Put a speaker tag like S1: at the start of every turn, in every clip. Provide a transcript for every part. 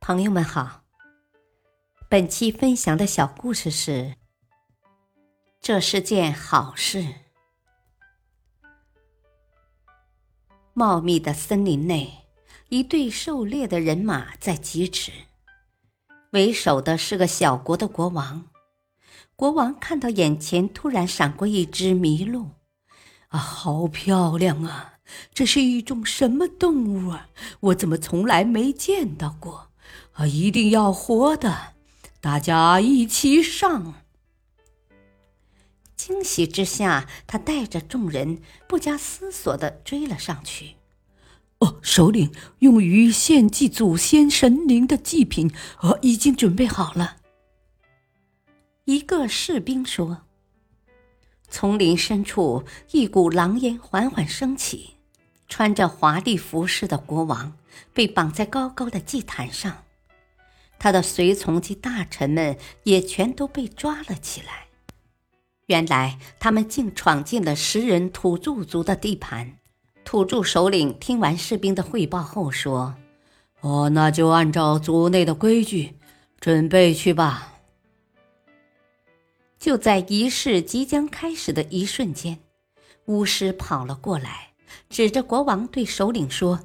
S1: 朋友们好，本期分享的小故事是：这是件好事。茂密的森林内，一队狩猎的人马在疾驰，为首的是个小国的国王。国王看到眼前突然闪过一只麋鹿，啊，好漂亮啊！这是一种什么动物啊？我怎么从来没见到过？啊，一定要活的！大家一起上！惊喜之下，他带着众人不加思索的追了上去。哦，首领，用于献祭祖先神灵的祭品，呃，已经准备好了。一个士兵说：“丛林深处，一股狼烟缓缓升起。”穿着华丽服饰的国王被绑在高高的祭坛上，他的随从及大臣们也全都被抓了起来。原来他们竟闯进了食人土著族的地盘。土著首领听完士兵的汇报后说：“哦，那就按照族内的规矩准备去吧。”就在仪式即将开始的一瞬间，巫师跑了过来。指着国王对首领说：“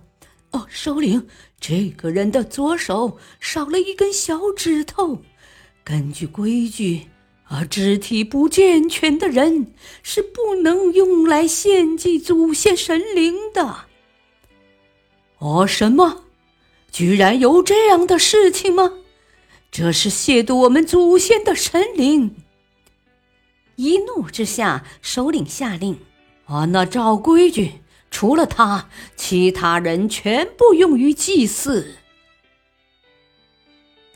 S1: 哦，首领，这个人的左手少了一根小指头。根据规矩，啊，肢体不健全的人是不能用来献祭祖先神灵的。”哦，什么？居然有这样的事情吗？这是亵渎我们祖先的神灵！一怒之下，首领下令：“啊，那照规矩。”除了他，其他人全部用于祭祀。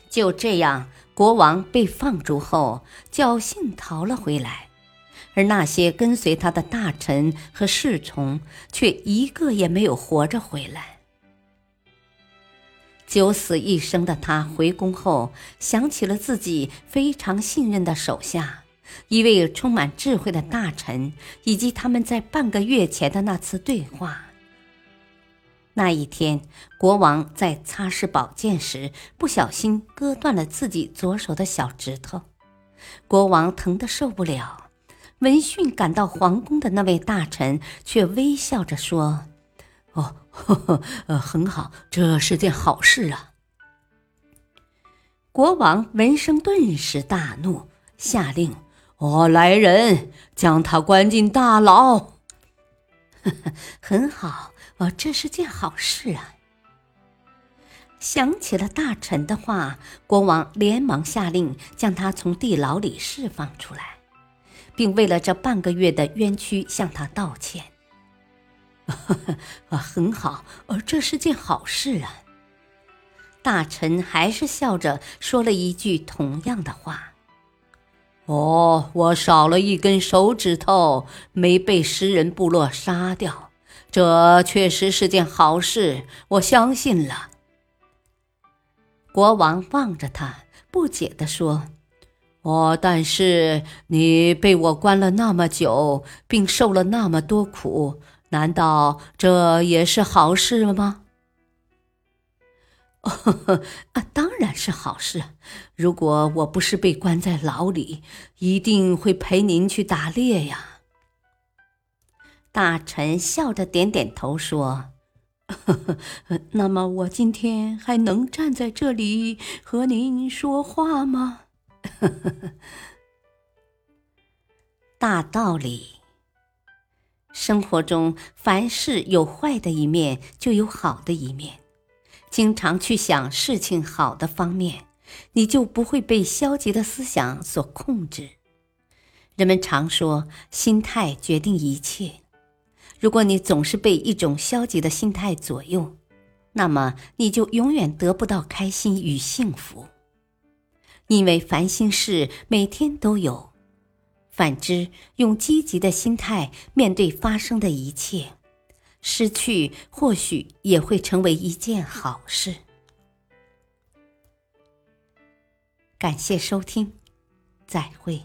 S1: 就这样，国王被放逐后，侥幸逃了回来，而那些跟随他的大臣和侍从，却一个也没有活着回来。九死一生的他回宫后，想起了自己非常信任的手下。一位充满智慧的大臣，以及他们在半个月前的那次对话。那一天，国王在擦拭宝剑时，不小心割断了自己左手的小指头，国王疼得受不了。闻讯赶到皇宫的那位大臣却微笑着说：“哦，呵呵，呃，很好，这是件好事啊。”国王闻声顿时大怒，下令。我来人，将他关进大牢。很好，哦，这是件好事啊。想起了大臣的话，国王连忙下令将他从地牢里释放出来，并为了这半个月的冤屈向他道歉。啊，很好，哦，这是件好事啊。大臣还是笑着说了一句同样的话。哦，我少了一根手指头，没被食人部落杀掉，这确实是件好事。我相信了。国王望着他，不解地说：“哦，但是你被我关了那么久，并受了那么多苦，难道这也是好事吗？”哦，啊，当然是好事。如果我不是被关在牢里，一定会陪您去打猎呀。大臣笑着点点头说：“呵 呵那么我今天还能站在这里和您说话吗？”呵 呵大道理，生活中凡事有坏的一面，就有好的一面。经常去想事情好的方面，你就不会被消极的思想所控制。人们常说，心态决定一切。如果你总是被一种消极的心态左右，那么你就永远得不到开心与幸福。因为烦心事每天都有，反之，用积极的心态面对发生的一切。失去或许也会成为一件好事。感谢收听，再会。